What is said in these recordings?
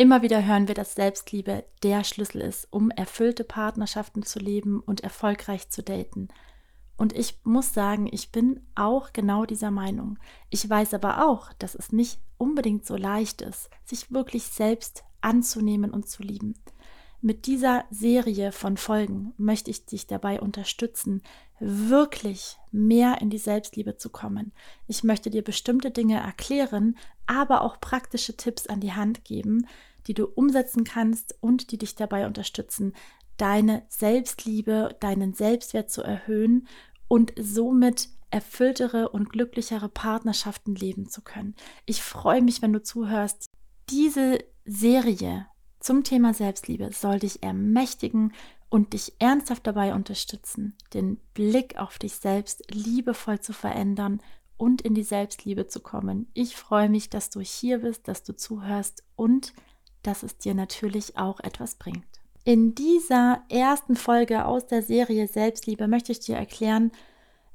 Immer wieder hören wir, dass Selbstliebe der Schlüssel ist, um erfüllte Partnerschaften zu leben und erfolgreich zu daten. Und ich muss sagen, ich bin auch genau dieser Meinung. Ich weiß aber auch, dass es nicht unbedingt so leicht ist, sich wirklich selbst anzunehmen und zu lieben. Mit dieser Serie von Folgen möchte ich dich dabei unterstützen, wirklich mehr in die Selbstliebe zu kommen. Ich möchte dir bestimmte Dinge erklären, aber auch praktische Tipps an die Hand geben, die du umsetzen kannst und die dich dabei unterstützen, deine Selbstliebe, deinen Selbstwert zu erhöhen und somit erfülltere und glücklichere Partnerschaften leben zu können. Ich freue mich, wenn du zuhörst. Diese Serie zum Thema Selbstliebe soll dich ermächtigen und dich ernsthaft dabei unterstützen, den Blick auf dich selbst liebevoll zu verändern und in die Selbstliebe zu kommen. Ich freue mich, dass du hier bist, dass du zuhörst und dass es dir natürlich auch etwas bringt. In dieser ersten Folge aus der Serie Selbstliebe möchte ich dir erklären,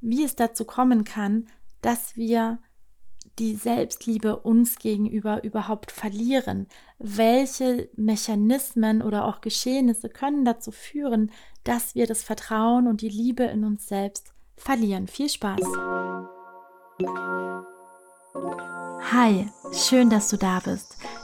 wie es dazu kommen kann, dass wir die Selbstliebe uns gegenüber überhaupt verlieren? Welche Mechanismen oder auch Geschehnisse können dazu führen, dass wir das Vertrauen und die Liebe in uns selbst verlieren? Viel Spaß! Hi, schön, dass du da bist.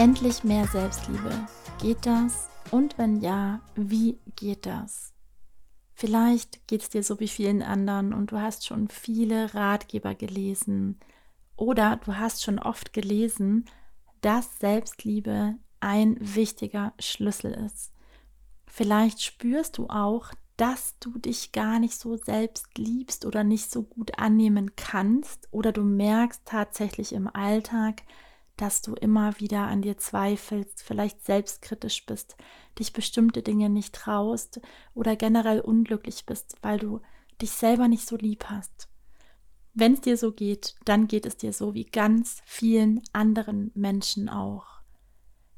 Endlich mehr Selbstliebe. Geht das? Und wenn ja, wie geht das? Vielleicht geht es dir so wie vielen anderen und du hast schon viele Ratgeber gelesen oder du hast schon oft gelesen, dass Selbstliebe ein wichtiger Schlüssel ist. Vielleicht spürst du auch, dass du dich gar nicht so selbst liebst oder nicht so gut annehmen kannst oder du merkst tatsächlich im Alltag, dass du immer wieder an dir zweifelst, vielleicht selbstkritisch bist, dich bestimmte Dinge nicht traust oder generell unglücklich bist, weil du dich selber nicht so lieb hast. Wenn es dir so geht, dann geht es dir so wie ganz vielen anderen Menschen auch.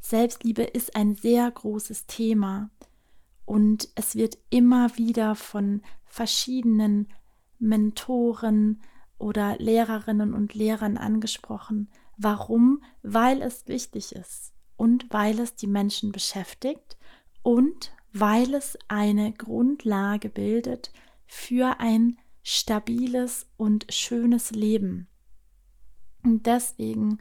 Selbstliebe ist ein sehr großes Thema und es wird immer wieder von verschiedenen Mentoren oder Lehrerinnen und Lehrern angesprochen, Warum? Weil es wichtig ist und weil es die Menschen beschäftigt und weil es eine Grundlage bildet für ein stabiles und schönes Leben. Und deswegen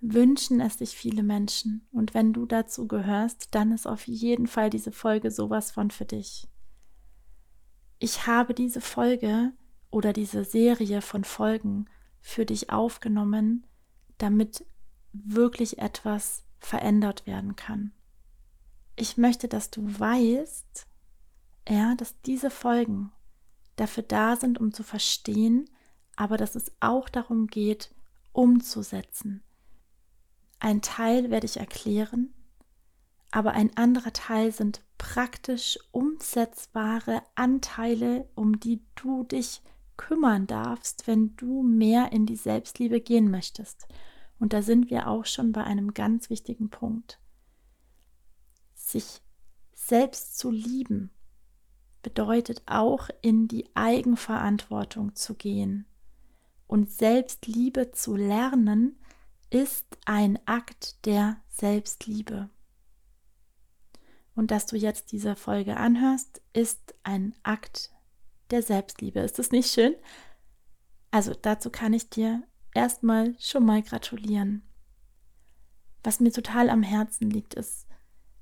wünschen es sich viele Menschen. Und wenn du dazu gehörst, dann ist auf jeden Fall diese Folge sowas von für dich. Ich habe diese Folge oder diese Serie von Folgen für dich aufgenommen, damit wirklich etwas verändert werden kann. Ich möchte, dass du weißt, ja, dass diese Folgen dafür da sind, um zu verstehen, aber dass es auch darum geht, umzusetzen. Ein Teil werde ich erklären, aber ein anderer Teil sind praktisch umsetzbare Anteile, um die du dich kümmern darfst, wenn du mehr in die Selbstliebe gehen möchtest. Und da sind wir auch schon bei einem ganz wichtigen Punkt. Sich selbst zu lieben bedeutet auch in die Eigenverantwortung zu gehen. Und Selbstliebe zu lernen ist ein Akt der Selbstliebe. Und dass du jetzt diese Folge anhörst, ist ein Akt der Selbstliebe. Ist das nicht schön? Also dazu kann ich dir erstmal schon mal gratulieren. Was mir total am Herzen liegt, ist,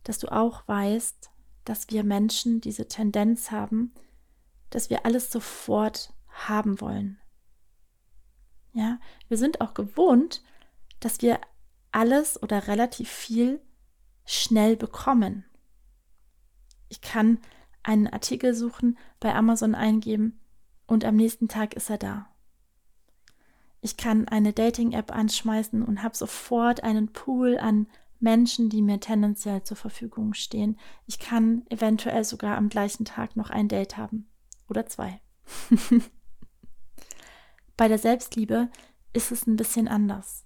dass du auch weißt, dass wir Menschen diese Tendenz haben, dass wir alles sofort haben wollen. Ja, wir sind auch gewohnt, dass wir alles oder relativ viel schnell bekommen. Ich kann einen Artikel suchen, bei Amazon eingeben und am nächsten Tag ist er da. Ich kann eine Dating-App anschmeißen und habe sofort einen Pool an Menschen, die mir tendenziell zur Verfügung stehen. Ich kann eventuell sogar am gleichen Tag noch ein Date haben oder zwei. Bei der Selbstliebe ist es ein bisschen anders.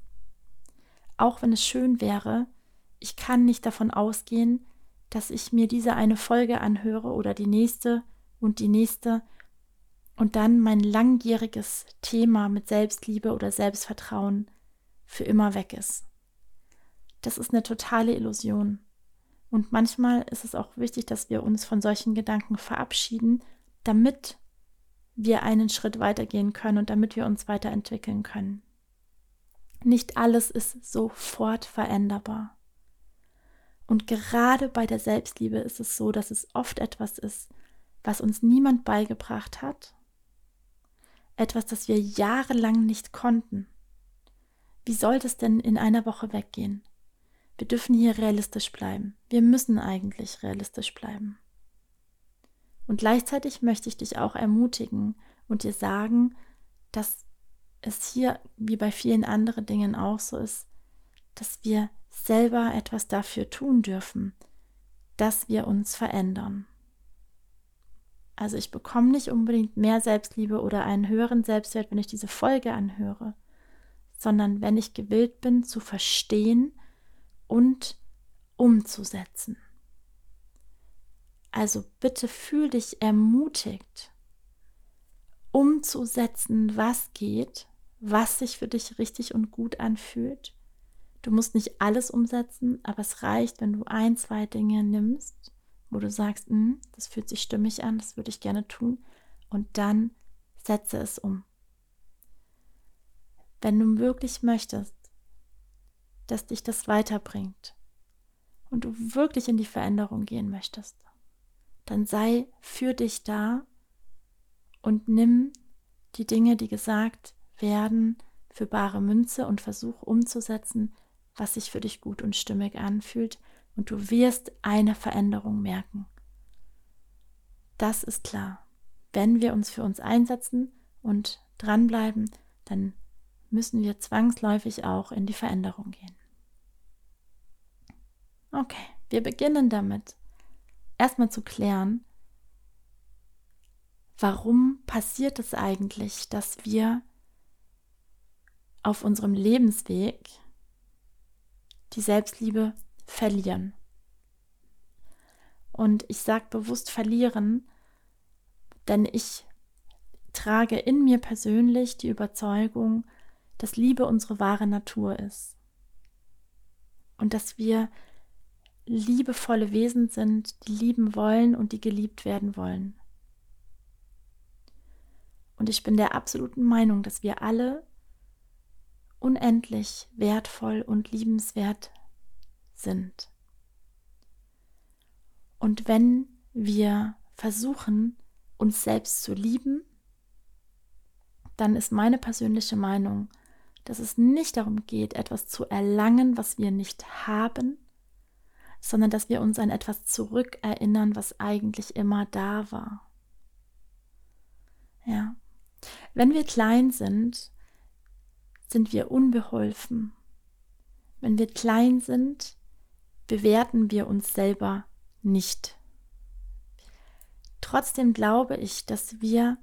Auch wenn es schön wäre, ich kann nicht davon ausgehen, dass ich mir diese eine Folge anhöre oder die nächste und die nächste und dann mein langjähriges Thema mit Selbstliebe oder Selbstvertrauen für immer weg ist. Das ist eine totale Illusion. Und manchmal ist es auch wichtig, dass wir uns von solchen Gedanken verabschieden, damit wir einen Schritt weitergehen können und damit wir uns weiterentwickeln können. Nicht alles ist sofort veränderbar. Und gerade bei der Selbstliebe ist es so, dass es oft etwas ist, was uns niemand beigebracht hat, etwas, das wir jahrelang nicht konnten. Wie soll das denn in einer Woche weggehen? Wir dürfen hier realistisch bleiben. Wir müssen eigentlich realistisch bleiben. Und gleichzeitig möchte ich dich auch ermutigen und dir sagen, dass es hier, wie bei vielen anderen Dingen auch so ist, dass wir selber etwas dafür tun dürfen, dass wir uns verändern. Also ich bekomme nicht unbedingt mehr Selbstliebe oder einen höheren Selbstwert, wenn ich diese Folge anhöre, sondern wenn ich gewillt bin zu verstehen und umzusetzen. Also bitte fühl dich ermutigt, umzusetzen, was geht, was sich für dich richtig und gut anfühlt. Du musst nicht alles umsetzen, aber es reicht, wenn du ein, zwei Dinge nimmst, wo du sagst, hm, das fühlt sich stimmig an, das würde ich gerne tun, und dann setze es um. Wenn du wirklich möchtest, dass dich das weiterbringt und du wirklich in die Veränderung gehen möchtest, dann sei für dich da und nimm die Dinge, die gesagt werden, für bare Münze und versuch umzusetzen, was sich für dich gut und stimmig anfühlt und du wirst eine Veränderung merken. Das ist klar. Wenn wir uns für uns einsetzen und dranbleiben, dann müssen wir zwangsläufig auch in die Veränderung gehen. Okay, wir beginnen damit, erstmal zu klären, warum passiert es eigentlich, dass wir auf unserem Lebensweg die Selbstliebe verlieren. Und ich sage bewusst verlieren, denn ich trage in mir persönlich die Überzeugung, dass Liebe unsere wahre Natur ist. Und dass wir liebevolle Wesen sind, die lieben wollen und die geliebt werden wollen. Und ich bin der absoluten Meinung, dass wir alle unendlich wertvoll und liebenswert sind. Und wenn wir versuchen, uns selbst zu lieben, dann ist meine persönliche Meinung, dass es nicht darum geht, etwas zu erlangen, was wir nicht haben, sondern dass wir uns an etwas zurückerinnern, was eigentlich immer da war. Ja. Wenn wir klein sind, sind wir unbeholfen. Wenn wir klein sind, bewerten wir uns selber nicht. Trotzdem glaube ich, dass wir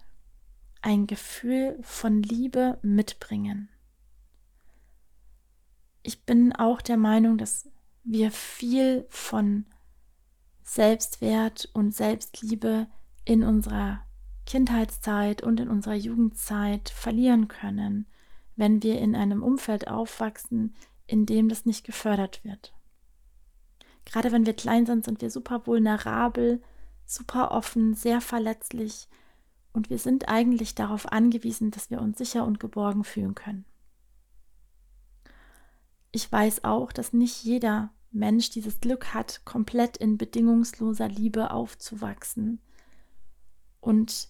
ein Gefühl von Liebe mitbringen. Ich bin auch der Meinung, dass wir viel von Selbstwert und Selbstliebe in unserer Kindheitszeit und in unserer Jugendzeit verlieren können, wenn wir in einem Umfeld aufwachsen, in dem das nicht gefördert wird. Gerade wenn wir klein sind, sind wir super vulnerabel, super offen, sehr verletzlich und wir sind eigentlich darauf angewiesen, dass wir uns sicher und geborgen fühlen können. Ich weiß auch, dass nicht jeder Mensch dieses Glück hat, komplett in bedingungsloser Liebe aufzuwachsen und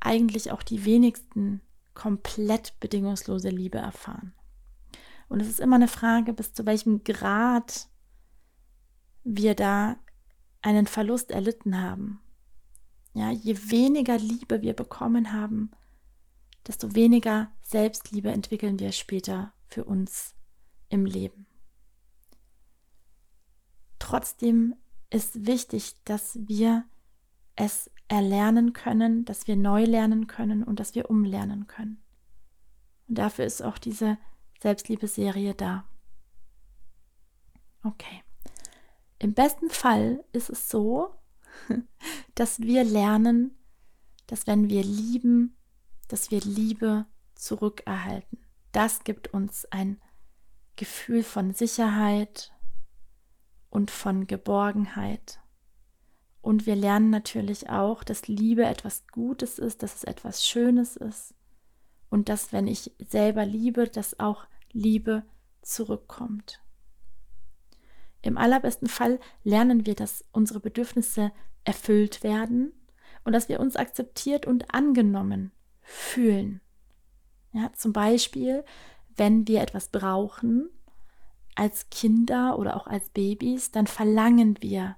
eigentlich auch die wenigsten komplett bedingungslose Liebe erfahren. Und es ist immer eine Frage, bis zu welchem Grad wir da einen Verlust erlitten haben. Ja, je weniger Liebe wir bekommen haben, desto weniger Selbstliebe entwickeln wir später für uns im Leben. Trotzdem ist wichtig, dass wir es erlernen können, dass wir neu lernen können und dass wir umlernen können. Und dafür ist auch diese Selbstliebe-Serie da. Okay. Im besten Fall ist es so, dass wir lernen, dass wenn wir lieben, dass wir Liebe zurückerhalten. Das gibt uns ein Gefühl von Sicherheit und von Geborgenheit. Und wir lernen natürlich auch, dass Liebe etwas Gutes ist, dass es etwas Schönes ist und dass, wenn ich selber liebe, dass auch Liebe zurückkommt. Im allerbesten Fall lernen wir, dass unsere Bedürfnisse erfüllt werden und dass wir uns akzeptiert und angenommen fühlen. Ja, zum Beispiel, wenn wir etwas brauchen als Kinder oder auch als Babys, dann verlangen wir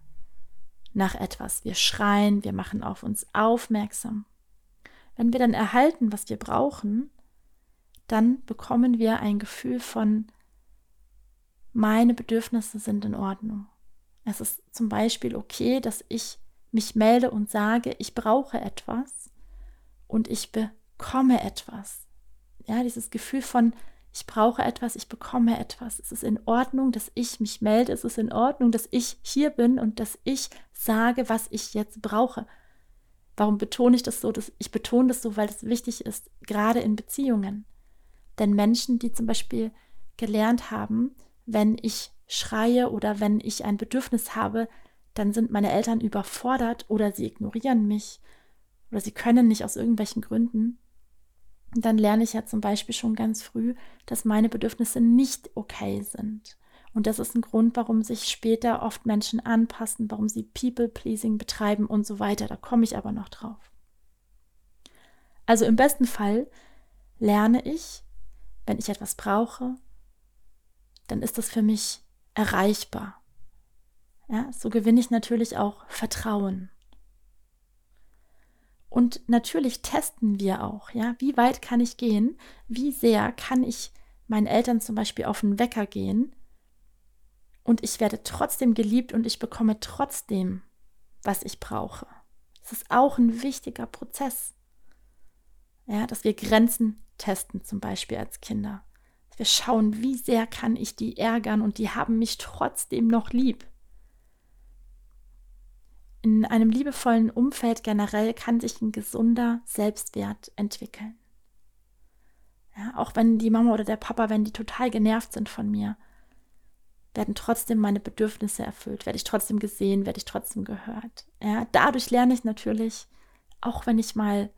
nach etwas. Wir schreien, wir machen auf uns aufmerksam. Wenn wir dann erhalten, was wir brauchen, dann bekommen wir ein Gefühl von, meine Bedürfnisse sind in Ordnung. Es ist zum Beispiel okay, dass ich mich melde und sage, ich brauche etwas und ich bekomme etwas. Ja, dieses Gefühl von, ich brauche etwas, ich bekomme etwas. Es ist in Ordnung, dass ich mich melde. Es ist in Ordnung, dass ich hier bin und dass ich sage, was ich jetzt brauche. Warum betone ich das so? Ich betone das so, weil es wichtig ist, gerade in Beziehungen. Denn Menschen, die zum Beispiel gelernt haben, wenn ich schreie oder wenn ich ein Bedürfnis habe, dann sind meine Eltern überfordert oder sie ignorieren mich oder sie können nicht aus irgendwelchen Gründen, dann lerne ich ja zum Beispiel schon ganz früh, dass meine Bedürfnisse nicht okay sind. Und das ist ein Grund, warum sich später oft Menschen anpassen, warum sie People-Pleasing betreiben und so weiter. Da komme ich aber noch drauf. Also im besten Fall lerne ich, wenn ich etwas brauche, dann ist das für mich erreichbar. Ja, so gewinne ich natürlich auch Vertrauen. Und natürlich testen wir auch, ja, wie weit kann ich gehen? Wie sehr kann ich meinen Eltern zum Beispiel auf den Wecker gehen? Und ich werde trotzdem geliebt und ich bekomme trotzdem, was ich brauche. Das ist auch ein wichtiger Prozess. Ja, dass wir Grenzen testen, zum Beispiel als Kinder. Wir schauen, wie sehr kann ich die ärgern und die haben mich trotzdem noch lieb in einem liebevollen Umfeld generell kann sich ein gesunder Selbstwert entwickeln. Ja, auch wenn die Mama oder der Papa, wenn die total genervt sind von mir, werden trotzdem meine Bedürfnisse erfüllt, werde ich trotzdem gesehen, werde ich trotzdem gehört. Ja, dadurch lerne ich natürlich, auch wenn ich mal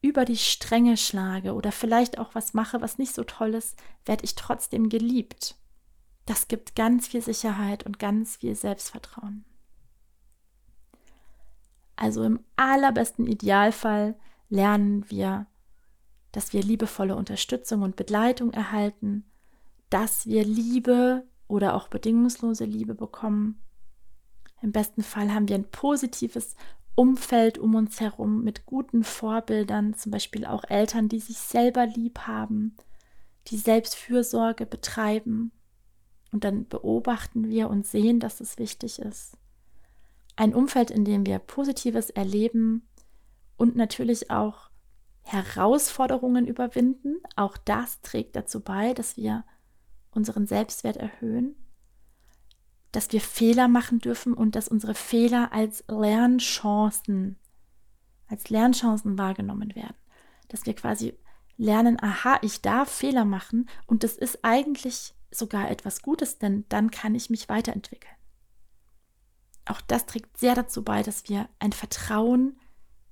über die Stränge schlage oder vielleicht auch was mache, was nicht so toll ist, werde ich trotzdem geliebt. Das gibt ganz viel Sicherheit und ganz viel Selbstvertrauen. Also im allerbesten Idealfall lernen wir, dass wir liebevolle Unterstützung und Begleitung erhalten, dass wir Liebe oder auch bedingungslose Liebe bekommen. Im besten Fall haben wir ein positives Umfeld um uns herum mit guten Vorbildern, zum Beispiel auch Eltern, die sich selber lieb haben, die Selbstfürsorge betreiben. Und dann beobachten wir und sehen, dass es wichtig ist ein Umfeld, in dem wir Positives erleben und natürlich auch Herausforderungen überwinden. Auch das trägt dazu bei, dass wir unseren Selbstwert erhöhen, dass wir Fehler machen dürfen und dass unsere Fehler als Lernchancen, als Lernchancen wahrgenommen werden. Dass wir quasi lernen, aha, ich darf Fehler machen und das ist eigentlich sogar etwas Gutes, denn dann kann ich mich weiterentwickeln auch das trägt sehr dazu bei, dass wir ein Vertrauen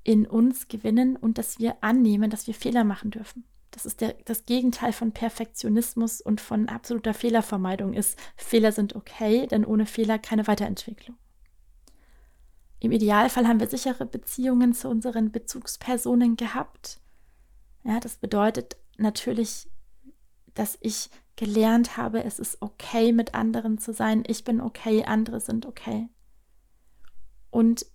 in uns gewinnen und dass wir annehmen, dass wir Fehler machen dürfen. Das ist der, das Gegenteil von Perfektionismus und von absoluter Fehlervermeidung ist, Fehler sind okay, denn ohne Fehler keine Weiterentwicklung. Im Idealfall haben wir sichere Beziehungen zu unseren Bezugspersonen gehabt. Ja, das bedeutet natürlich, dass ich gelernt habe, es ist okay, mit anderen zu sein. Ich bin okay, andere sind okay und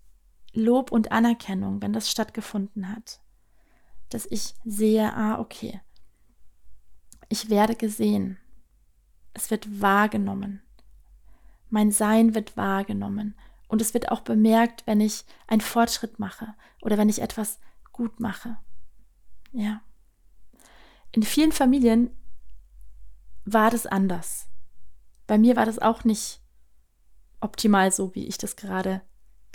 Lob und Anerkennung, wenn das stattgefunden hat. dass ich sehe, ah, okay, ich werde gesehen. Es wird wahrgenommen. Mein Sein wird wahrgenommen. Und es wird auch bemerkt, wenn ich einen Fortschritt mache oder wenn ich etwas gut mache. Ja. In vielen Familien war das anders. Bei mir war das auch nicht optimal so, wie ich das gerade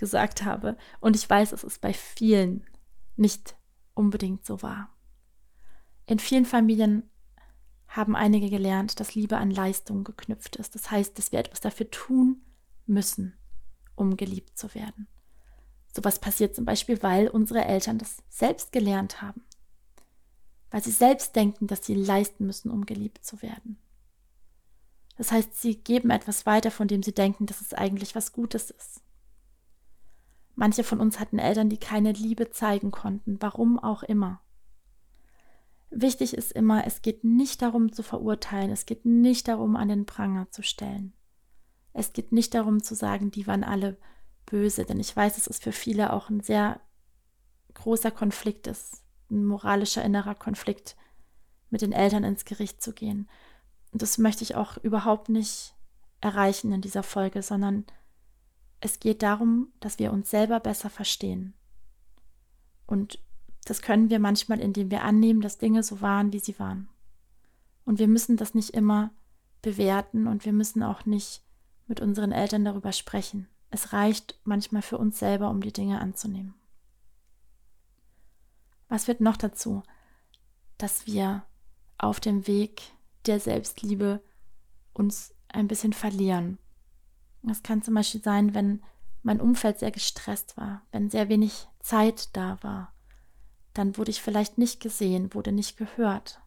gesagt habe. Und ich weiß, es bei vielen nicht unbedingt so war. In vielen Familien haben einige gelernt, dass Liebe an Leistung geknüpft ist. Das heißt, dass wir etwas dafür tun müssen, um geliebt zu werden. Sowas passiert zum Beispiel, weil unsere Eltern das selbst gelernt haben. Weil sie selbst denken, dass sie leisten müssen, um geliebt zu werden. Das heißt, sie geben etwas weiter, von dem sie denken, dass es eigentlich was Gutes ist. Manche von uns hatten Eltern, die keine Liebe zeigen konnten, warum auch immer. Wichtig ist immer, es geht nicht darum zu verurteilen, es geht nicht darum, an den Pranger zu stellen. Es geht nicht darum zu sagen, die waren alle böse, denn ich weiß, dass es für viele auch ein sehr großer Konflikt ist, ein moralischer innerer Konflikt, mit den Eltern ins Gericht zu gehen. Und das möchte ich auch überhaupt nicht erreichen in dieser Folge, sondern es geht darum, dass wir uns selber besser verstehen. Und das können wir manchmal, indem wir annehmen, dass Dinge so waren, wie sie waren. Und wir müssen das nicht immer bewerten und wir müssen auch nicht mit unseren Eltern darüber sprechen. Es reicht manchmal für uns selber, um die Dinge anzunehmen. Was wird noch dazu, dass wir auf dem Weg der Selbstliebe uns ein bisschen verlieren? Das kann zum Beispiel sein, wenn mein Umfeld sehr gestresst war, wenn sehr wenig Zeit da war, dann wurde ich vielleicht nicht gesehen, wurde nicht gehört.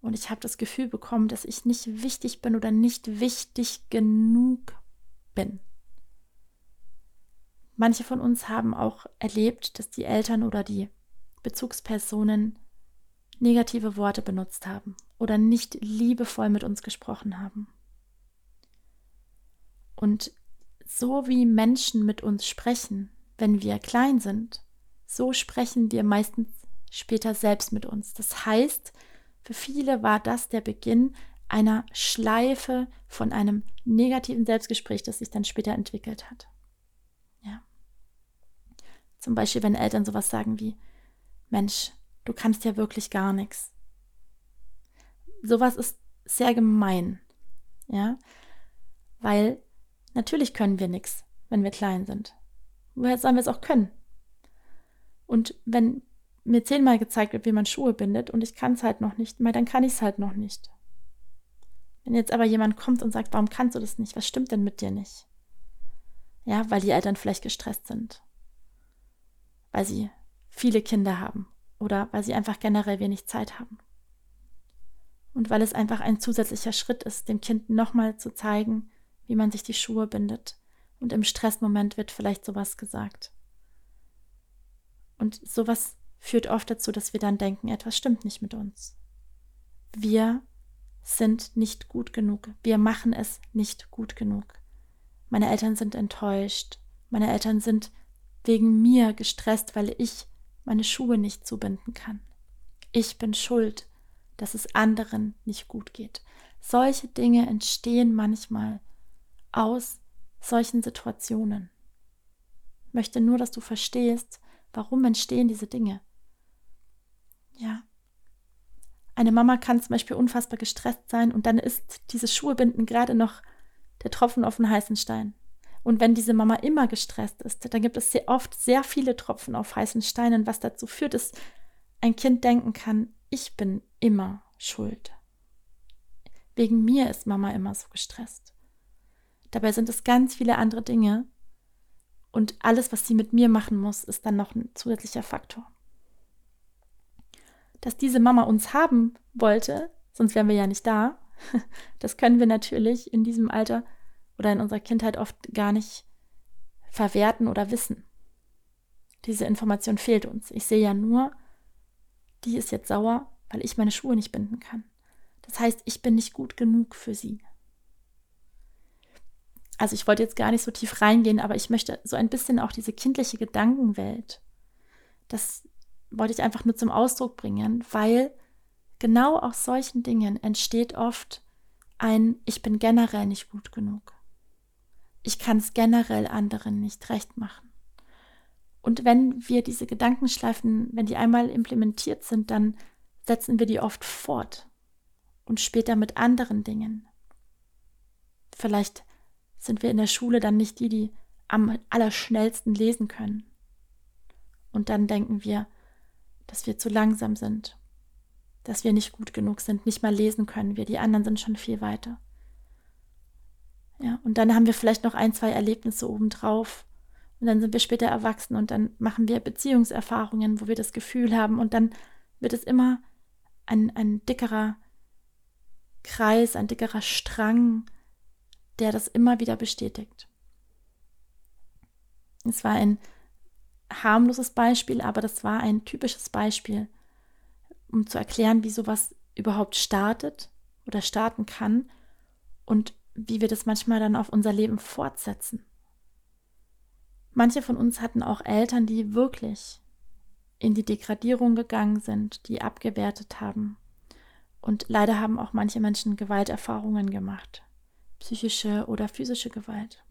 Und ich habe das Gefühl bekommen, dass ich nicht wichtig bin oder nicht wichtig genug bin. Manche von uns haben auch erlebt, dass die Eltern oder die Bezugspersonen negative Worte benutzt haben oder nicht liebevoll mit uns gesprochen haben. Und so wie Menschen mit uns sprechen, wenn wir klein sind, so sprechen wir meistens später selbst mit uns. Das heißt, für viele war das der Beginn einer Schleife von einem negativen Selbstgespräch, das sich dann später entwickelt hat. Ja. Zum Beispiel, wenn Eltern sowas sagen wie, Mensch, du kannst ja wirklich gar nichts. Sowas ist sehr gemein. Ja. Weil natürlich können wir nichts, wenn wir klein sind. Woher sollen wir es auch können? Und wenn mir zehnmal gezeigt wird, wie man Schuhe bindet und ich kann es halt noch nicht, mal dann kann ich es halt noch nicht. Wenn jetzt aber jemand kommt und sagt, warum kannst du das nicht? Was stimmt denn mit dir nicht? Ja, weil die Eltern vielleicht gestresst sind. Weil sie viele Kinder haben oder weil sie einfach generell wenig Zeit haben. Und weil es einfach ein zusätzlicher Schritt ist, dem Kind nochmal zu zeigen, wie man sich die Schuhe bindet. Und im Stressmoment wird vielleicht sowas gesagt. Und sowas führt oft dazu, dass wir dann denken, etwas stimmt nicht mit uns. Wir sind nicht gut genug. Wir machen es nicht gut genug. Meine Eltern sind enttäuscht. Meine Eltern sind wegen mir gestresst, weil ich meine Schuhe nicht zubinden kann. Ich bin schuld, dass es anderen nicht gut geht. Solche Dinge entstehen manchmal aus solchen Situationen. Ich möchte nur, dass du verstehst, Warum entstehen diese Dinge? Ja. Eine Mama kann zum Beispiel unfassbar gestresst sein und dann ist dieses Schuhebinden gerade noch der Tropfen auf den heißen Stein. Und wenn diese Mama immer gestresst ist, dann gibt es sehr oft sehr viele Tropfen auf heißen Steinen, was dazu führt, dass ein Kind denken kann, ich bin immer schuld. Wegen mir ist Mama immer so gestresst. Dabei sind es ganz viele andere Dinge, und alles, was sie mit mir machen muss, ist dann noch ein zusätzlicher Faktor. Dass diese Mama uns haben wollte, sonst wären wir ja nicht da, das können wir natürlich in diesem Alter oder in unserer Kindheit oft gar nicht verwerten oder wissen. Diese Information fehlt uns. Ich sehe ja nur, die ist jetzt sauer, weil ich meine Schuhe nicht binden kann. Das heißt, ich bin nicht gut genug für sie also ich wollte jetzt gar nicht so tief reingehen, aber ich möchte so ein bisschen auch diese kindliche Gedankenwelt, dass wollte ich einfach nur zum Ausdruck bringen, weil genau aus solchen Dingen entsteht oft ein Ich bin generell nicht gut genug. Ich kann es generell anderen nicht recht machen. Und wenn wir diese Gedankenschleifen, wenn die einmal implementiert sind, dann setzen wir die oft fort und später mit anderen Dingen. Vielleicht sind wir in der Schule dann nicht die, die am allerschnellsten lesen können. Und dann denken wir, dass wir zu langsam sind, dass wir nicht gut genug sind, nicht mal lesen können wir, die anderen sind schon viel weiter. Ja, und dann haben wir vielleicht noch ein, zwei Erlebnisse obendrauf. Und dann sind wir später erwachsen und dann machen wir Beziehungserfahrungen, wo wir das Gefühl haben und dann wird es immer ein, ein dickerer Kreis, ein dickerer Strang, der das immer wieder bestätigt. Es war ein harmloses Beispiel, aber das war ein typisches Beispiel, um zu erklären, wie sowas überhaupt startet oder starten kann und wie wir das manchmal dann auf unser Leben fortsetzen. Manche von uns hatten auch Eltern, die wirklich in die Degradierung gegangen sind, die abgewertet haben. Und leider haben auch manche Menschen Gewalterfahrungen gemacht, psychische oder physische Gewalt.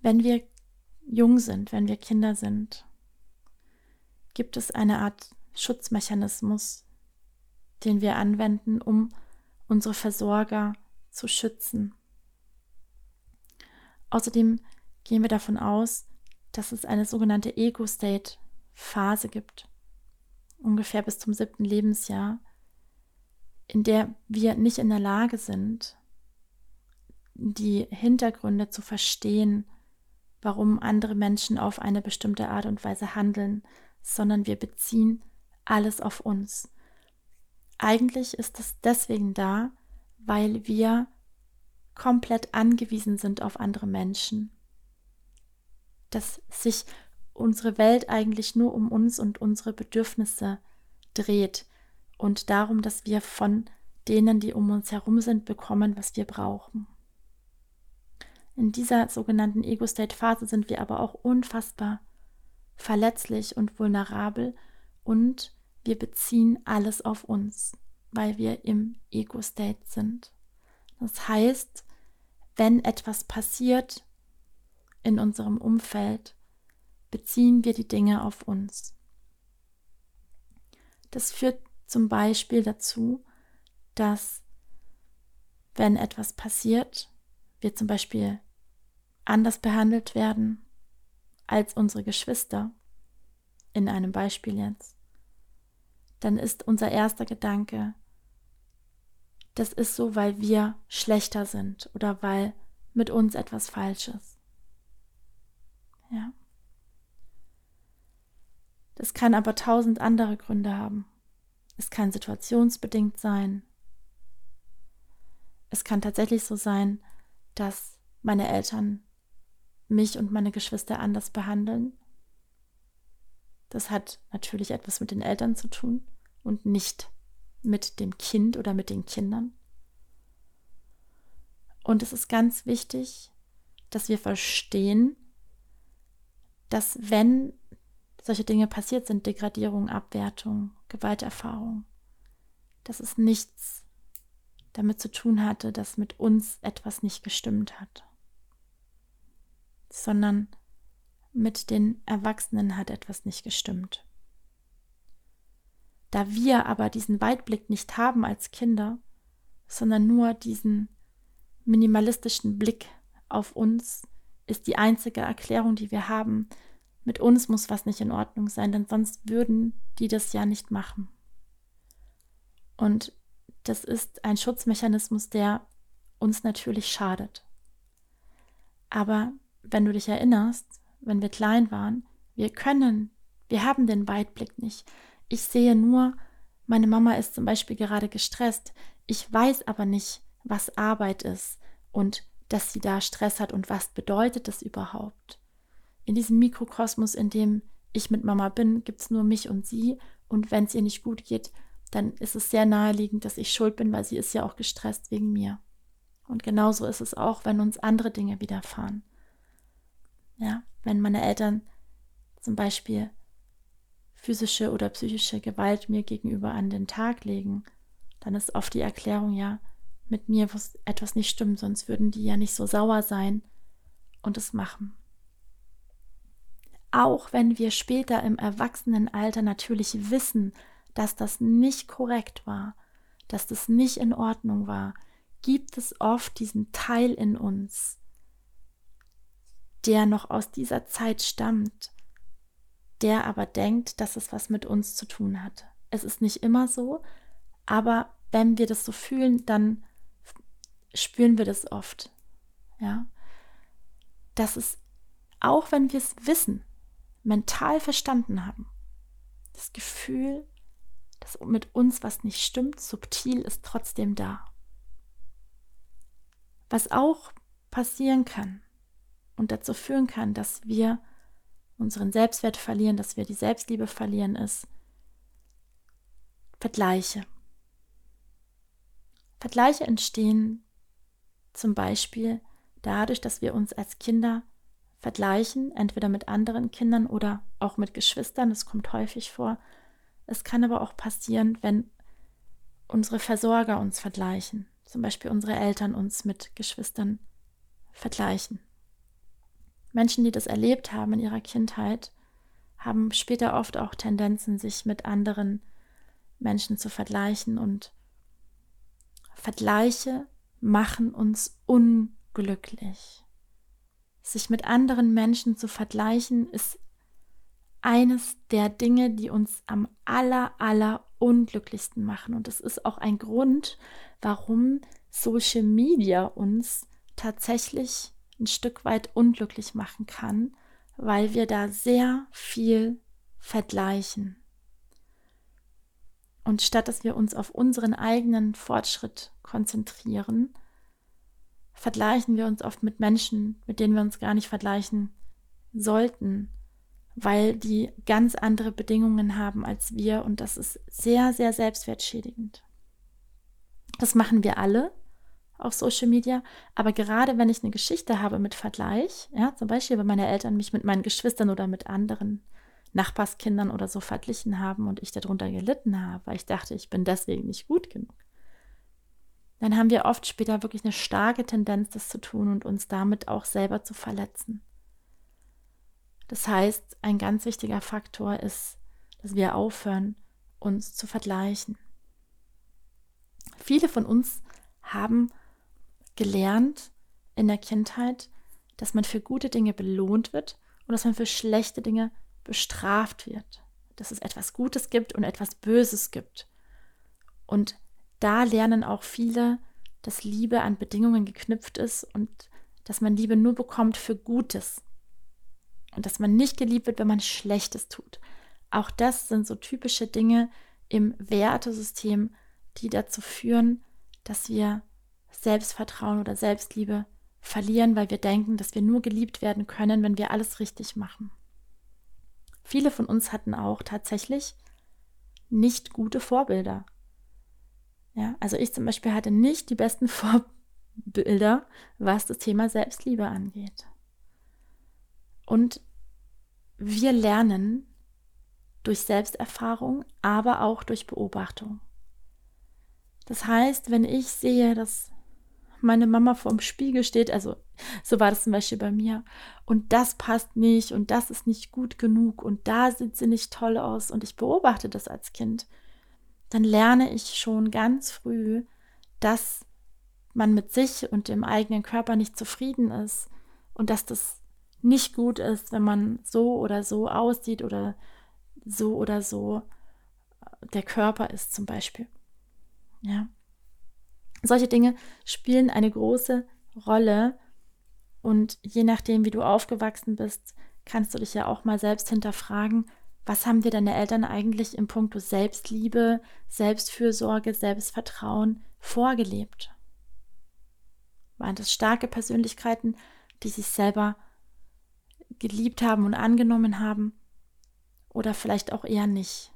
Wenn wir jung sind, wenn wir Kinder sind, gibt es eine Art Schutzmechanismus, den wir anwenden, um unsere Versorger zu schützen. Außerdem gehen wir davon aus, dass es eine sogenannte Ego-State-Phase gibt, ungefähr bis zum siebten Lebensjahr, in der wir nicht in der Lage sind, die Hintergründe zu verstehen, warum andere Menschen auf eine bestimmte Art und Weise handeln, sondern wir beziehen alles auf uns. Eigentlich ist es deswegen da, weil wir komplett angewiesen sind auf andere Menschen. Dass sich unsere Welt eigentlich nur um uns und unsere Bedürfnisse dreht und darum, dass wir von denen, die um uns herum sind, bekommen, was wir brauchen. In dieser sogenannten Ego-State-Phase sind wir aber auch unfassbar verletzlich und vulnerabel und wir beziehen alles auf uns, weil wir im Ego-State sind. Das heißt, wenn etwas passiert in unserem Umfeld, beziehen wir die Dinge auf uns. Das führt zum Beispiel dazu, dass wenn etwas passiert, wir zum Beispiel anders behandelt werden als unsere Geschwister, in einem Beispiel jetzt, dann ist unser erster Gedanke, das ist so, weil wir schlechter sind oder weil mit uns etwas falsch ist. Ja. Das kann aber tausend andere Gründe haben. Es kann situationsbedingt sein. Es kann tatsächlich so sein, dass meine Eltern mich und meine Geschwister anders behandeln. Das hat natürlich etwas mit den Eltern zu tun und nicht mit dem Kind oder mit den Kindern. Und es ist ganz wichtig, dass wir verstehen, dass wenn solche Dinge passiert sind, Degradierung, Abwertung, Gewalterfahrung, dass es nichts damit zu tun hatte, dass mit uns etwas nicht gestimmt hat sondern mit den Erwachsenen hat etwas nicht gestimmt. Da wir aber diesen Weitblick nicht haben als Kinder, sondern nur diesen minimalistischen Blick auf uns, ist die einzige Erklärung, die wir haben, mit uns muss was nicht in Ordnung sein, denn sonst würden die das ja nicht machen. Und das ist ein Schutzmechanismus, der uns natürlich schadet. Aber wenn du dich erinnerst, wenn wir klein waren, wir können, wir haben den Weitblick nicht. Ich sehe nur, meine Mama ist zum Beispiel gerade gestresst. Ich weiß aber nicht, was Arbeit ist und dass sie da Stress hat und was bedeutet das überhaupt. In diesem Mikrokosmos, in dem ich mit Mama bin, gibt es nur mich und sie. Und wenn es ihr nicht gut geht, dann ist es sehr naheliegend, dass ich schuld bin, weil sie ist ja auch gestresst wegen mir. Und genauso ist es auch, wenn uns andere Dinge widerfahren. Ja, wenn meine Eltern zum Beispiel physische oder psychische Gewalt mir gegenüber an den Tag legen, dann ist oft die Erklärung ja, mit mir muss etwas nicht stimmen, sonst würden die ja nicht so sauer sein und es machen. Auch wenn wir später im Erwachsenenalter natürlich wissen, dass das nicht korrekt war, dass das nicht in Ordnung war, gibt es oft diesen Teil in uns, der noch aus dieser Zeit stammt, der aber denkt, dass es was mit uns zu tun hat. Es ist nicht immer so, aber wenn wir das so fühlen, dann spüren wir das oft. Ja, dass es, auch wenn wir es wissen, mental verstanden haben, das Gefühl, dass mit uns was nicht stimmt, subtil ist trotzdem da. Was auch passieren kann und dazu führen kann, dass wir unseren Selbstwert verlieren, dass wir die Selbstliebe verlieren, ist Vergleiche. Vergleiche entstehen zum Beispiel dadurch, dass wir uns als Kinder vergleichen, entweder mit anderen Kindern oder auch mit Geschwistern. Das kommt häufig vor. Es kann aber auch passieren, wenn unsere Versorger uns vergleichen, zum Beispiel unsere Eltern uns mit Geschwistern vergleichen. Menschen, die das erlebt haben in ihrer Kindheit, haben später oft auch Tendenzen, sich mit anderen Menschen zu vergleichen und Vergleiche machen uns unglücklich. Sich mit anderen Menschen zu vergleichen, ist eines der Dinge, die uns am aller, aller unglücklichsten machen. Und es ist auch ein Grund, warum Social Media uns tatsächlich ein Stück weit unglücklich machen kann, weil wir da sehr viel vergleichen. Und statt dass wir uns auf unseren eigenen Fortschritt konzentrieren, vergleichen wir uns oft mit Menschen, mit denen wir uns gar nicht vergleichen sollten, weil die ganz andere Bedingungen haben als wir und das ist sehr, sehr selbstwertschädigend. Das machen wir alle auf Social Media, aber gerade wenn ich eine Geschichte habe mit Vergleich, ja, zum Beispiel, wenn meine Eltern mich mit meinen Geschwistern oder mit anderen Nachbarskindern oder so verglichen haben und ich darunter gelitten habe, weil ich dachte, ich bin deswegen nicht gut genug. Dann haben wir oft später wirklich eine starke Tendenz, das zu tun und uns damit auch selber zu verletzen. Das heißt, ein ganz wichtiger Faktor ist, dass wir aufhören, uns zu vergleichen. Viele von uns haben gelernt in der Kindheit, dass man für gute Dinge belohnt wird und dass man für schlechte Dinge bestraft wird, dass es etwas Gutes gibt und etwas Böses gibt. Und da lernen auch viele, dass Liebe an Bedingungen geknüpft ist und dass man Liebe nur bekommt für Gutes. Und dass man nicht geliebt wird, wenn man Schlechtes tut. Auch das sind so typische Dinge im Wertesystem, die dazu führen, dass wir Selbstvertrauen oder Selbstliebe verlieren, weil wir denken, dass wir nur geliebt werden können, wenn wir alles richtig machen. Viele von uns hatten auch tatsächlich nicht gute Vorbilder. Ja, also ich zum Beispiel hatte nicht die besten Vorbilder, was das Thema Selbstliebe angeht. Und wir lernen durch Selbsterfahrung, aber auch durch Beobachtung. Das heißt, wenn ich sehe, dass meine Mama vorm Spiegel steht, also so war das zum Beispiel bei mir, und das passt nicht und das ist nicht gut genug und da sieht sie nicht toll aus und ich beobachte das als Kind, dann lerne ich schon ganz früh, dass man mit sich und dem eigenen Körper nicht zufrieden ist und dass das nicht gut ist, wenn man so oder so aussieht oder so oder so der Körper ist zum Beispiel. Ja. Solche Dinge spielen eine große Rolle und je nachdem, wie du aufgewachsen bist, kannst du dich ja auch mal selbst hinterfragen, was haben dir deine Eltern eigentlich im Punkto Selbstliebe, Selbstfürsorge, Selbstvertrauen vorgelebt? Waren das starke Persönlichkeiten, die sich selber geliebt haben und angenommen haben? Oder vielleicht auch eher nicht?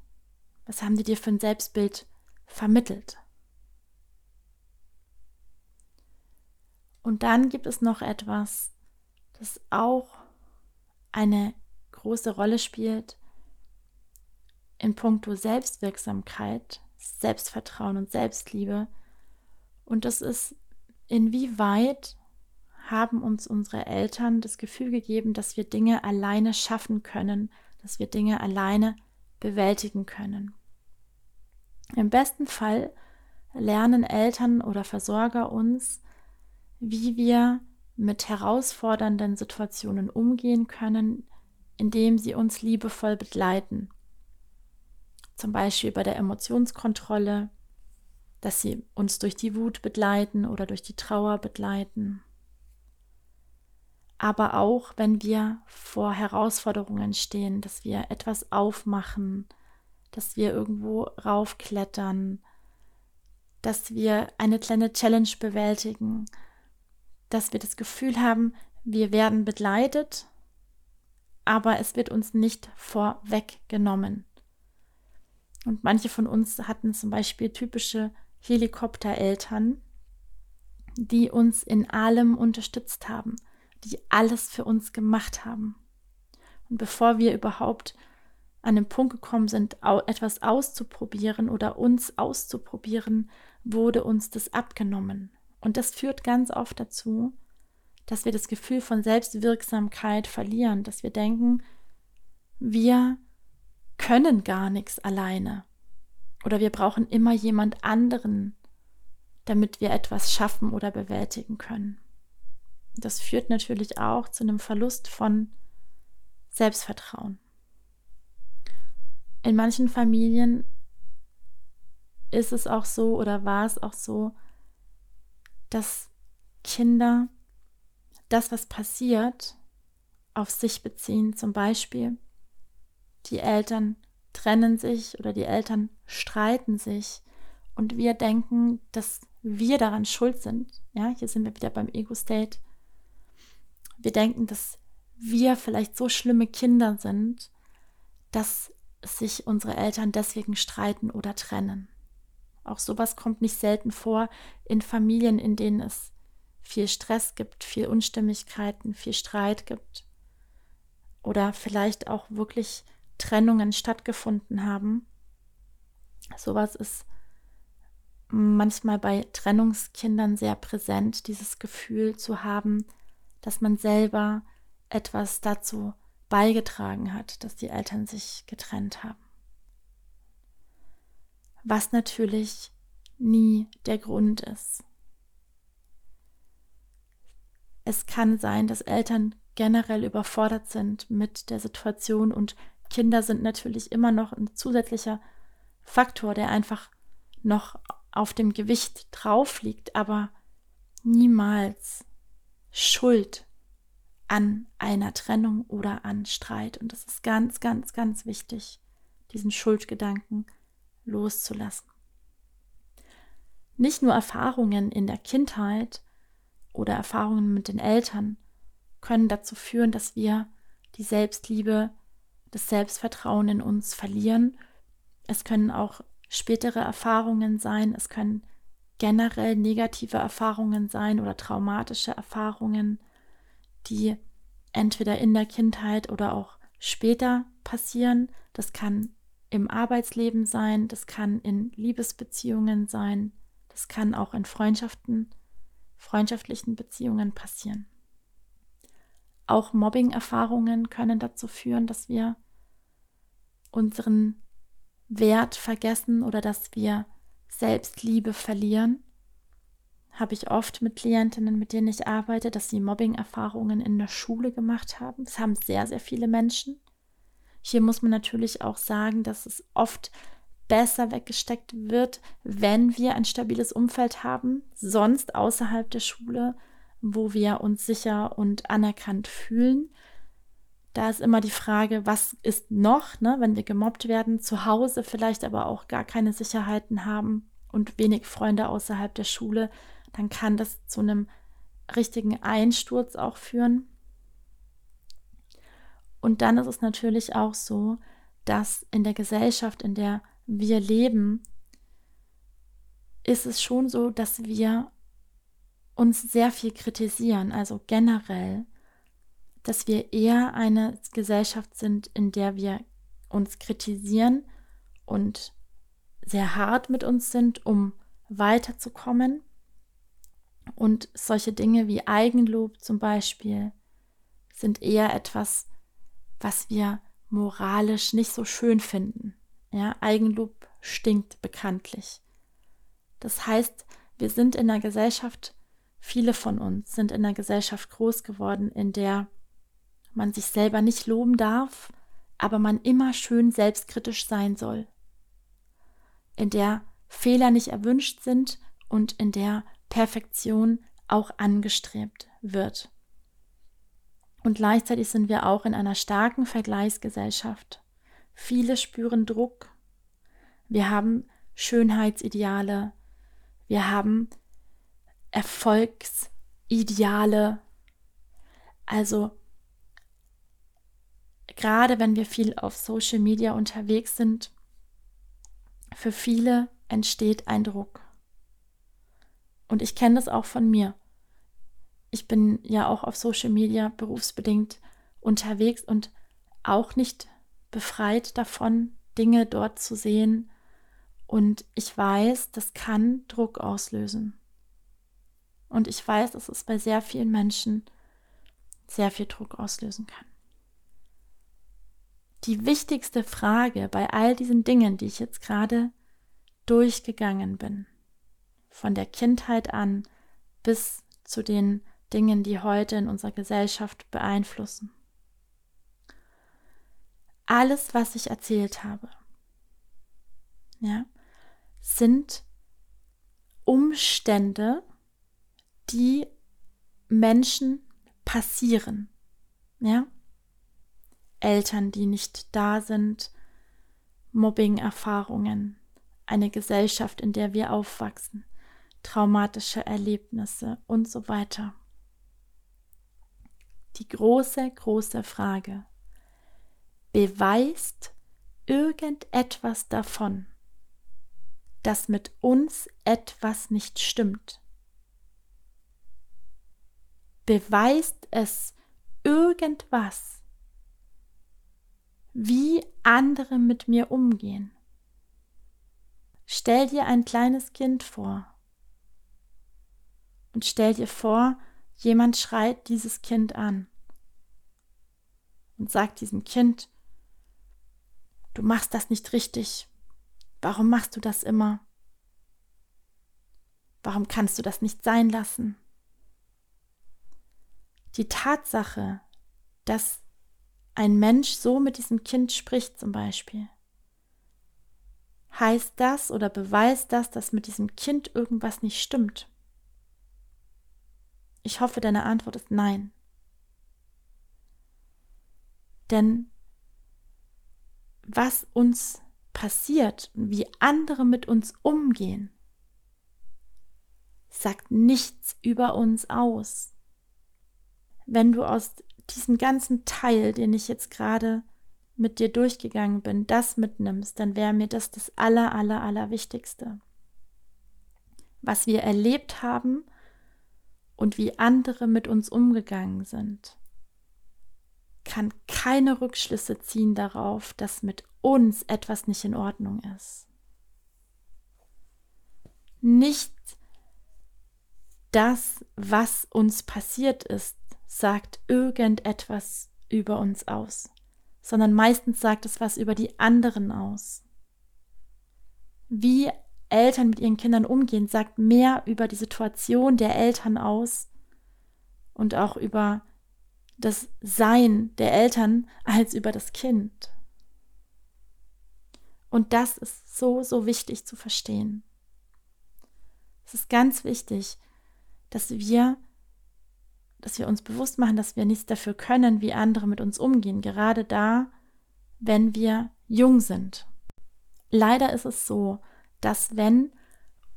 Was haben die dir für ein Selbstbild vermittelt? Und dann gibt es noch etwas, das auch eine große Rolle spielt in puncto Selbstwirksamkeit, Selbstvertrauen und Selbstliebe. Und das ist, inwieweit haben uns unsere Eltern das Gefühl gegeben, dass wir Dinge alleine schaffen können, dass wir Dinge alleine bewältigen können. Im besten Fall lernen Eltern oder Versorger uns, wie wir mit herausfordernden Situationen umgehen können, indem sie uns liebevoll begleiten. Zum Beispiel bei der Emotionskontrolle, dass sie uns durch die Wut begleiten oder durch die Trauer begleiten. Aber auch wenn wir vor Herausforderungen stehen, dass wir etwas aufmachen, dass wir irgendwo raufklettern, dass wir eine kleine Challenge bewältigen, dass wir das Gefühl haben, wir werden begleitet, aber es wird uns nicht vorweggenommen. Und manche von uns hatten zum Beispiel typische Helikoptereltern, die uns in allem unterstützt haben, die alles für uns gemacht haben. Und bevor wir überhaupt an den Punkt gekommen sind, etwas auszuprobieren oder uns auszuprobieren, wurde uns das abgenommen. Und das führt ganz oft dazu, dass wir das Gefühl von Selbstwirksamkeit verlieren, dass wir denken, wir können gar nichts alleine oder wir brauchen immer jemand anderen, damit wir etwas schaffen oder bewältigen können. Das führt natürlich auch zu einem Verlust von Selbstvertrauen. In manchen Familien ist es auch so oder war es auch so, dass Kinder das, was passiert, auf sich beziehen. Zum Beispiel, die Eltern trennen sich oder die Eltern streiten sich und wir denken, dass wir daran schuld sind. Ja, hier sind wir wieder beim Ego-State. Wir denken, dass wir vielleicht so schlimme Kinder sind, dass sich unsere Eltern deswegen streiten oder trennen. Auch sowas kommt nicht selten vor in Familien, in denen es viel Stress gibt, viel Unstimmigkeiten, viel Streit gibt. Oder vielleicht auch wirklich Trennungen stattgefunden haben. Sowas ist manchmal bei Trennungskindern sehr präsent, dieses Gefühl zu haben, dass man selber etwas dazu beigetragen hat, dass die Eltern sich getrennt haben was natürlich nie der Grund ist. Es kann sein, dass Eltern generell überfordert sind mit der Situation und Kinder sind natürlich immer noch ein zusätzlicher Faktor, der einfach noch auf dem Gewicht drauf liegt, aber niemals Schuld an einer Trennung oder an Streit. Und das ist ganz, ganz, ganz wichtig, diesen Schuldgedanken loszulassen. Nicht nur Erfahrungen in der Kindheit oder Erfahrungen mit den Eltern können dazu führen, dass wir die Selbstliebe, das Selbstvertrauen in uns verlieren. Es können auch spätere Erfahrungen sein, es können generell negative Erfahrungen sein oder traumatische Erfahrungen, die entweder in der Kindheit oder auch später passieren. Das kann im Arbeitsleben sein, das kann in Liebesbeziehungen sein, das kann auch in Freundschaften, freundschaftlichen Beziehungen passieren. Auch Mobbing-Erfahrungen können dazu führen, dass wir unseren Wert vergessen oder dass wir Selbstliebe verlieren. Habe ich oft mit Klientinnen, mit denen ich arbeite, dass sie Mobbing-Erfahrungen in der Schule gemacht haben. Das haben sehr, sehr viele Menschen. Hier muss man natürlich auch sagen, dass es oft besser weggesteckt wird, wenn wir ein stabiles Umfeld haben, sonst außerhalb der Schule, wo wir uns sicher und anerkannt fühlen. Da ist immer die Frage, was ist noch, ne, wenn wir gemobbt werden, zu Hause vielleicht aber auch gar keine Sicherheiten haben und wenig Freunde außerhalb der Schule, dann kann das zu einem richtigen Einsturz auch führen. Und dann ist es natürlich auch so, dass in der Gesellschaft, in der wir leben, ist es schon so, dass wir uns sehr viel kritisieren, also generell, dass wir eher eine Gesellschaft sind, in der wir uns kritisieren und sehr hart mit uns sind, um weiterzukommen. Und solche Dinge wie Eigenlob zum Beispiel sind eher etwas, was wir moralisch nicht so schön finden. Ja, Eigenlob stinkt bekanntlich. Das heißt, wir sind in einer Gesellschaft, viele von uns sind in einer Gesellschaft groß geworden, in der man sich selber nicht loben darf, aber man immer schön selbstkritisch sein soll. In der Fehler nicht erwünscht sind und in der Perfektion auch angestrebt wird. Und gleichzeitig sind wir auch in einer starken Vergleichsgesellschaft. Viele spüren Druck. Wir haben Schönheitsideale. Wir haben Erfolgsideale. Also gerade wenn wir viel auf Social Media unterwegs sind, für viele entsteht ein Druck. Und ich kenne das auch von mir. Ich bin ja auch auf Social Media berufsbedingt unterwegs und auch nicht befreit davon, Dinge dort zu sehen. Und ich weiß, das kann Druck auslösen. Und ich weiß, dass es bei sehr vielen Menschen sehr viel Druck auslösen kann. Die wichtigste Frage bei all diesen Dingen, die ich jetzt gerade durchgegangen bin, von der Kindheit an bis zu den Dingen, die heute in unserer Gesellschaft beeinflussen. Alles, was ich erzählt habe, ja, sind Umstände, die Menschen passieren. Ja? Eltern, die nicht da sind, Mobbing-Erfahrungen, eine Gesellschaft, in der wir aufwachsen, traumatische Erlebnisse und so weiter. Die große, große Frage, beweist irgendetwas davon, dass mit uns etwas nicht stimmt? Beweist es irgendwas, wie andere mit mir umgehen? Stell dir ein kleines Kind vor und stell dir vor, jemand schreit dieses Kind an und sagt diesem Kind, du machst das nicht richtig, warum machst du das immer? Warum kannst du das nicht sein lassen? Die Tatsache, dass ein Mensch so mit diesem Kind spricht zum Beispiel, heißt das oder beweist das, dass mit diesem Kind irgendwas nicht stimmt? Ich hoffe, deine Antwort ist nein. Denn was uns passiert und wie andere mit uns umgehen, sagt nichts über uns aus. Wenn du aus diesem ganzen Teil, den ich jetzt gerade mit dir durchgegangen bin, das mitnimmst, dann wäre mir das das aller, aller, aller Wichtigste. Was wir erlebt haben und wie andere mit uns umgegangen sind, kann keine Rückschlüsse ziehen darauf, dass mit uns etwas nicht in Ordnung ist. Nicht das, was uns passiert ist, sagt irgendetwas über uns aus, sondern meistens sagt es was über die anderen aus. Wie Eltern mit ihren Kindern umgehen, sagt mehr über die Situation der Eltern aus und auch über das Sein der Eltern als über das Kind. Und das ist so, so wichtig zu verstehen. Es ist ganz wichtig, dass wir dass wir uns bewusst machen, dass wir nichts dafür können, wie andere mit uns umgehen, gerade da, wenn wir jung sind. Leider ist es so, dass wenn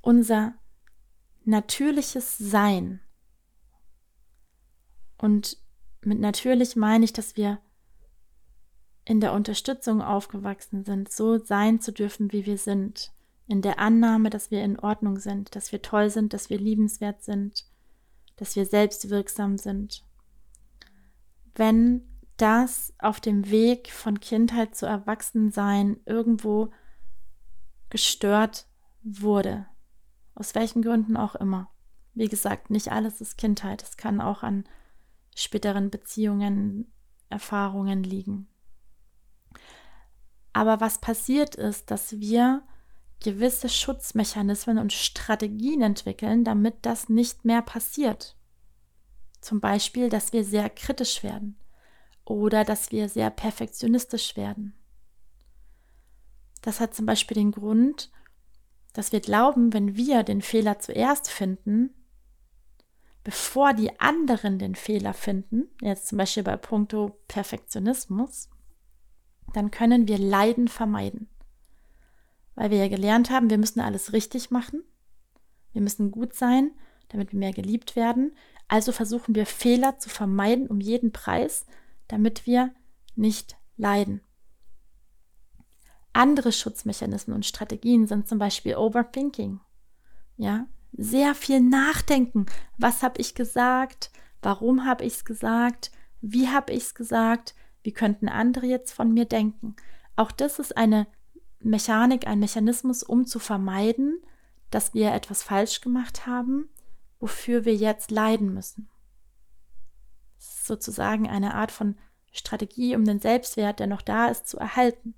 unser natürliches Sein, und mit natürlich meine ich, dass wir in der Unterstützung aufgewachsen sind, so sein zu dürfen, wie wir sind, in der Annahme, dass wir in Ordnung sind, dass wir toll sind, dass wir liebenswert sind, dass wir selbstwirksam sind. wenn das auf dem Weg von Kindheit zu Erwachsensein irgendwo gestört wurde. Aus welchen Gründen auch immer. Wie gesagt, nicht alles ist Kindheit. Es kann auch an späteren Beziehungen, Erfahrungen liegen. Aber was passiert ist, dass wir gewisse Schutzmechanismen und Strategien entwickeln, damit das nicht mehr passiert. Zum Beispiel, dass wir sehr kritisch werden oder dass wir sehr perfektionistisch werden. Das hat zum Beispiel den Grund, dass wir glauben, wenn wir den Fehler zuerst finden, bevor die anderen den Fehler finden, jetzt zum Beispiel bei Punkto Perfektionismus, dann können wir Leiden vermeiden. Weil wir ja gelernt haben, wir müssen alles richtig machen, wir müssen gut sein, damit wir mehr geliebt werden. Also versuchen wir Fehler zu vermeiden um jeden Preis, damit wir nicht leiden. Andere Schutzmechanismen und Strategien sind zum Beispiel Overthinking. Ja, sehr viel nachdenken. Was habe ich gesagt? Warum habe ich es gesagt? Wie habe ich es gesagt? Wie könnten andere jetzt von mir denken? Auch das ist eine Mechanik, ein Mechanismus, um zu vermeiden, dass wir etwas falsch gemacht haben, wofür wir jetzt leiden müssen. sozusagen eine Art von Strategie, um den Selbstwert, der noch da ist, zu erhalten.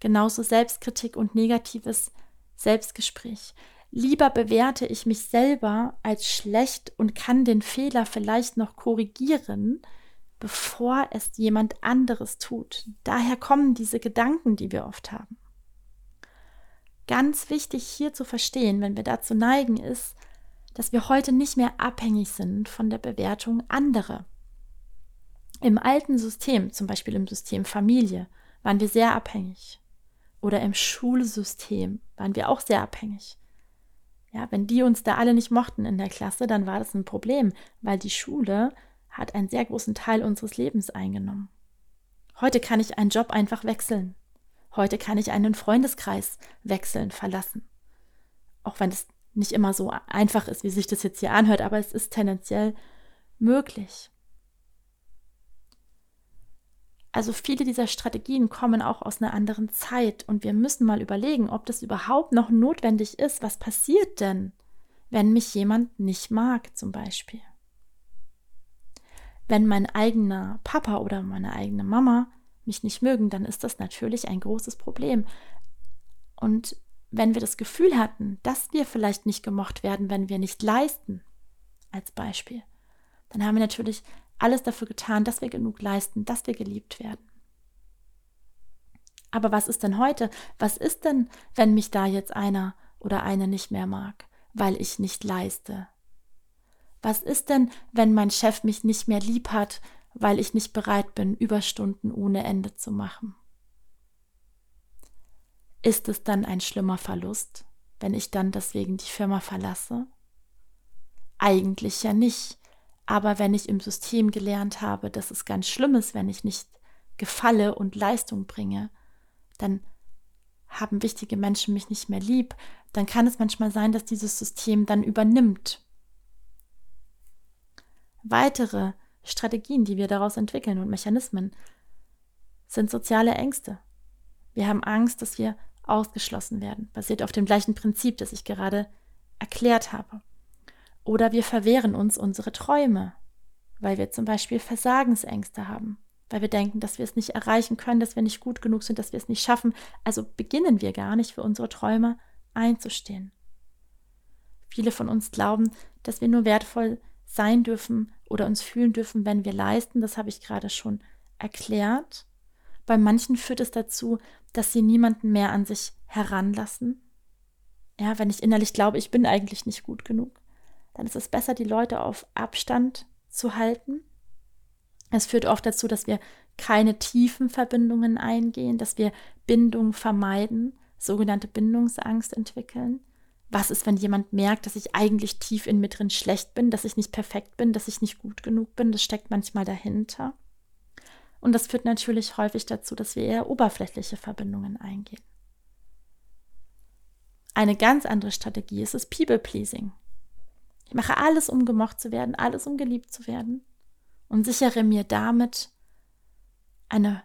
Genauso Selbstkritik und negatives Selbstgespräch. Lieber bewerte ich mich selber als schlecht und kann den Fehler vielleicht noch korrigieren, bevor es jemand anderes tut. Daher kommen diese Gedanken, die wir oft haben. Ganz wichtig hier zu verstehen, wenn wir dazu neigen, ist, dass wir heute nicht mehr abhängig sind von der Bewertung anderer. Im alten System, zum Beispiel im System Familie, waren wir sehr abhängig. Oder im Schulsystem waren wir auch sehr abhängig. Ja, wenn die uns da alle nicht mochten in der Klasse, dann war das ein Problem, weil die Schule hat einen sehr großen Teil unseres Lebens eingenommen. Heute kann ich einen Job einfach wechseln. Heute kann ich einen Freundeskreis wechseln, verlassen. Auch wenn es nicht immer so einfach ist, wie sich das jetzt hier anhört, aber es ist tendenziell möglich. Also viele dieser Strategien kommen auch aus einer anderen Zeit und wir müssen mal überlegen, ob das überhaupt noch notwendig ist. Was passiert denn, wenn mich jemand nicht mag zum Beispiel? Wenn mein eigener Papa oder meine eigene Mama mich nicht mögen, dann ist das natürlich ein großes Problem. Und wenn wir das Gefühl hatten, dass wir vielleicht nicht gemocht werden, wenn wir nicht leisten, als Beispiel, dann haben wir natürlich alles dafür getan, dass wir genug leisten, dass wir geliebt werden. Aber was ist denn heute? Was ist denn, wenn mich da jetzt einer oder eine nicht mehr mag, weil ich nicht leiste, was ist denn, wenn mein Chef mich nicht mehr lieb hat, weil ich nicht bereit bin, Überstunden ohne Ende zu machen? Ist es dann ein schlimmer Verlust, wenn ich dann deswegen die Firma verlasse? Eigentlich ja nicht. Aber wenn ich im System gelernt habe, dass es ganz schlimm ist, wenn ich nicht gefalle und Leistung bringe, dann haben wichtige Menschen mich nicht mehr lieb, dann kann es manchmal sein, dass dieses System dann übernimmt Weitere Strategien, die wir daraus entwickeln und Mechanismen, sind soziale Ängste. Wir haben Angst, dass wir ausgeschlossen werden, basiert auf dem gleichen Prinzip, das ich gerade erklärt habe. Oder wir verwehren uns unsere Träume, weil wir zum Beispiel Versagensängste haben, weil wir denken, dass wir es nicht erreichen können, dass wir nicht gut genug sind, dass wir es nicht schaffen. Also beginnen wir gar nicht für unsere Träume einzustehen. Viele von uns glauben, dass wir nur wertvoll sind sein dürfen oder uns fühlen dürfen, wenn wir leisten. Das habe ich gerade schon erklärt. Bei manchen führt es dazu, dass sie niemanden mehr an sich heranlassen. Ja, wenn ich innerlich glaube, ich bin eigentlich nicht gut genug, dann ist es besser, die Leute auf Abstand zu halten. Es führt oft dazu, dass wir keine tiefen Verbindungen eingehen, dass wir Bindung vermeiden, sogenannte Bindungsangst entwickeln. Was ist, wenn jemand merkt, dass ich eigentlich tief in mir drin schlecht bin, dass ich nicht perfekt bin, dass ich nicht gut genug bin? Das steckt manchmal dahinter. Und das führt natürlich häufig dazu, dass wir eher oberflächliche Verbindungen eingehen. Eine ganz andere Strategie ist das People-Pleasing. Ich mache alles, um gemocht zu werden, alles, um geliebt zu werden. und sichere mir damit eine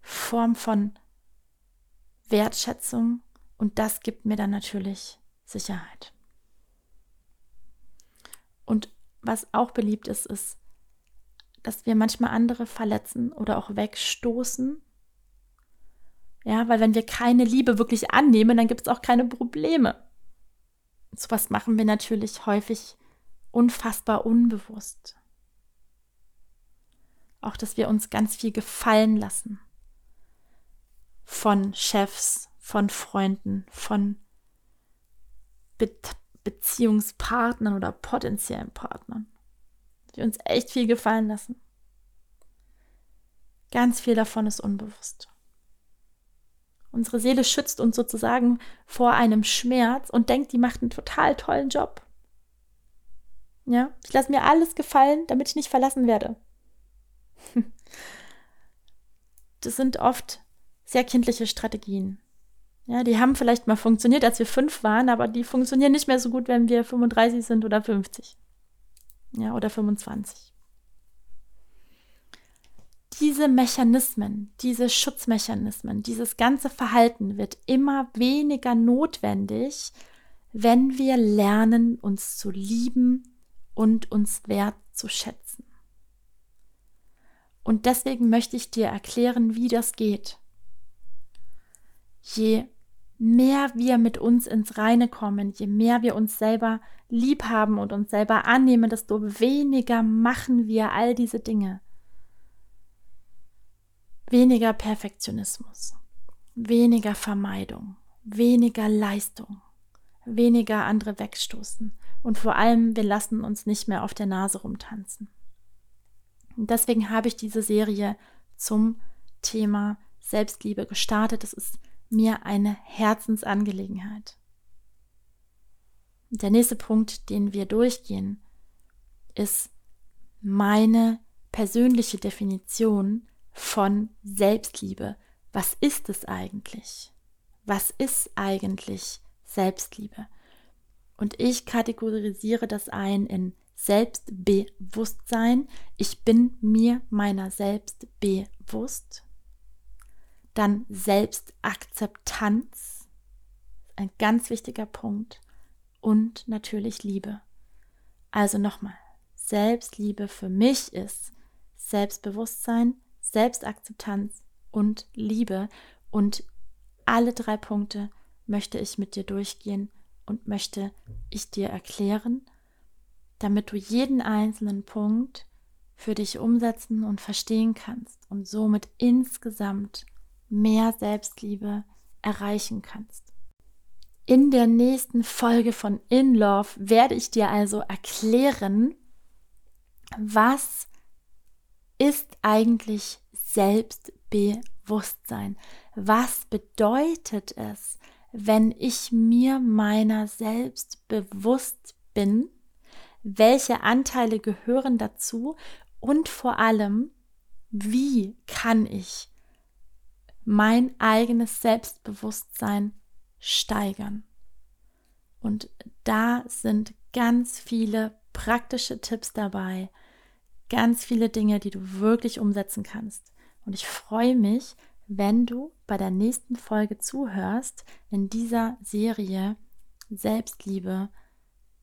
Form von Wertschätzung und das gibt mir dann natürlich Sicherheit. Und was auch beliebt ist, ist, dass wir manchmal andere verletzen oder auch wegstoßen. Ja, weil wenn wir keine Liebe wirklich annehmen, dann gibt es auch keine Probleme. So was machen wir natürlich häufig unfassbar unbewusst. Auch, dass wir uns ganz viel gefallen lassen. Von Chefs, von Freunden, von Be Beziehungspartnern oder potenziellen Partnern. Die uns echt viel gefallen lassen. Ganz viel davon ist unbewusst. Unsere Seele schützt uns sozusagen vor einem Schmerz und denkt, die macht einen total tollen Job. Ja, ich lasse mir alles gefallen, damit ich nicht verlassen werde. Das sind oft sehr kindliche Strategien. Ja, die haben vielleicht mal funktioniert, als wir fünf waren, aber die funktionieren nicht mehr so gut, wenn wir 35 sind oder 50. Ja, oder 25. Diese Mechanismen, diese Schutzmechanismen, dieses ganze Verhalten wird immer weniger notwendig, wenn wir lernen, uns zu lieben und uns wertzuschätzen. Und deswegen möchte ich dir erklären, wie das geht. Je mehr wir mit uns ins Reine kommen, je mehr wir uns selber lieb haben und uns selber annehmen, desto weniger machen wir all diese Dinge. Weniger Perfektionismus, weniger Vermeidung, weniger Leistung, weniger andere wegstoßen und vor allem, wir lassen uns nicht mehr auf der Nase rumtanzen. Und deswegen habe ich diese Serie zum Thema Selbstliebe gestartet. Das ist mir eine Herzensangelegenheit. Der nächste Punkt, den wir durchgehen, ist meine persönliche Definition von Selbstliebe. Was ist es eigentlich? Was ist eigentlich Selbstliebe? Und ich kategorisiere das ein in Selbstbewusstsein. Ich bin mir meiner selbst bewusst. Dann Selbstakzeptanz, ein ganz wichtiger Punkt. Und natürlich Liebe. Also nochmal, Selbstliebe für mich ist Selbstbewusstsein, Selbstakzeptanz und Liebe. Und alle drei Punkte möchte ich mit dir durchgehen und möchte ich dir erklären, damit du jeden einzelnen Punkt für dich umsetzen und verstehen kannst und somit insgesamt mehr Selbstliebe erreichen kannst. In der nächsten Folge von In Love werde ich dir also erklären, was ist eigentlich Selbstbewusstsein? Was bedeutet es, wenn ich mir meiner selbst bewusst bin? Welche Anteile gehören dazu? Und vor allem, wie kann ich mein eigenes Selbstbewusstsein steigern. Und da sind ganz viele praktische Tipps dabei, ganz viele Dinge, die du wirklich umsetzen kannst. Und ich freue mich, wenn du bei der nächsten Folge zuhörst in dieser Serie Selbstliebe,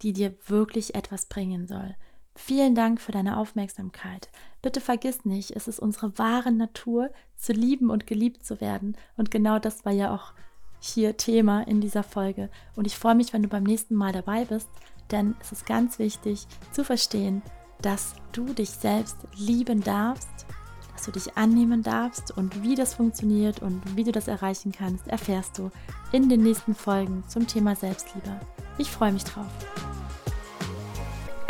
die dir wirklich etwas bringen soll. Vielen Dank für deine Aufmerksamkeit. Bitte vergiss nicht, es ist unsere wahre Natur, zu lieben und geliebt zu werden. Und genau das war ja auch hier Thema in dieser Folge. Und ich freue mich, wenn du beim nächsten Mal dabei bist, denn es ist ganz wichtig zu verstehen, dass du dich selbst lieben darfst, dass du dich annehmen darfst und wie das funktioniert und wie du das erreichen kannst, erfährst du in den nächsten Folgen zum Thema Selbstliebe. Ich freue mich drauf.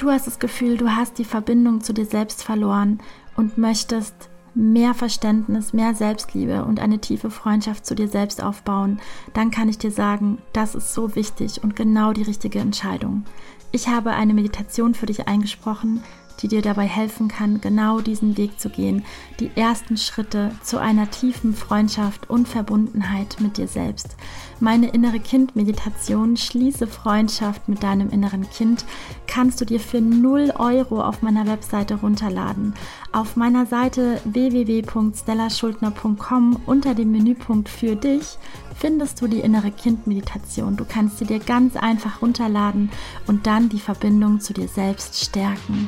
Du hast das Gefühl, du hast die Verbindung zu dir selbst verloren und möchtest mehr Verständnis, mehr Selbstliebe und eine tiefe Freundschaft zu dir selbst aufbauen, dann kann ich dir sagen, das ist so wichtig und genau die richtige Entscheidung. Ich habe eine Meditation für dich eingesprochen, die dir dabei helfen kann, genau diesen Weg zu gehen, die ersten Schritte zu einer tiefen Freundschaft und Verbundenheit mit dir selbst. Meine innere Kind-Meditation Schließe Freundschaft mit deinem inneren Kind kannst du dir für 0 Euro auf meiner Webseite runterladen. Auf meiner Seite www.stellaschuldner.com unter dem Menüpunkt für dich findest du die innere Kind-Meditation. Du kannst sie dir ganz einfach runterladen und dann die Verbindung zu dir selbst stärken.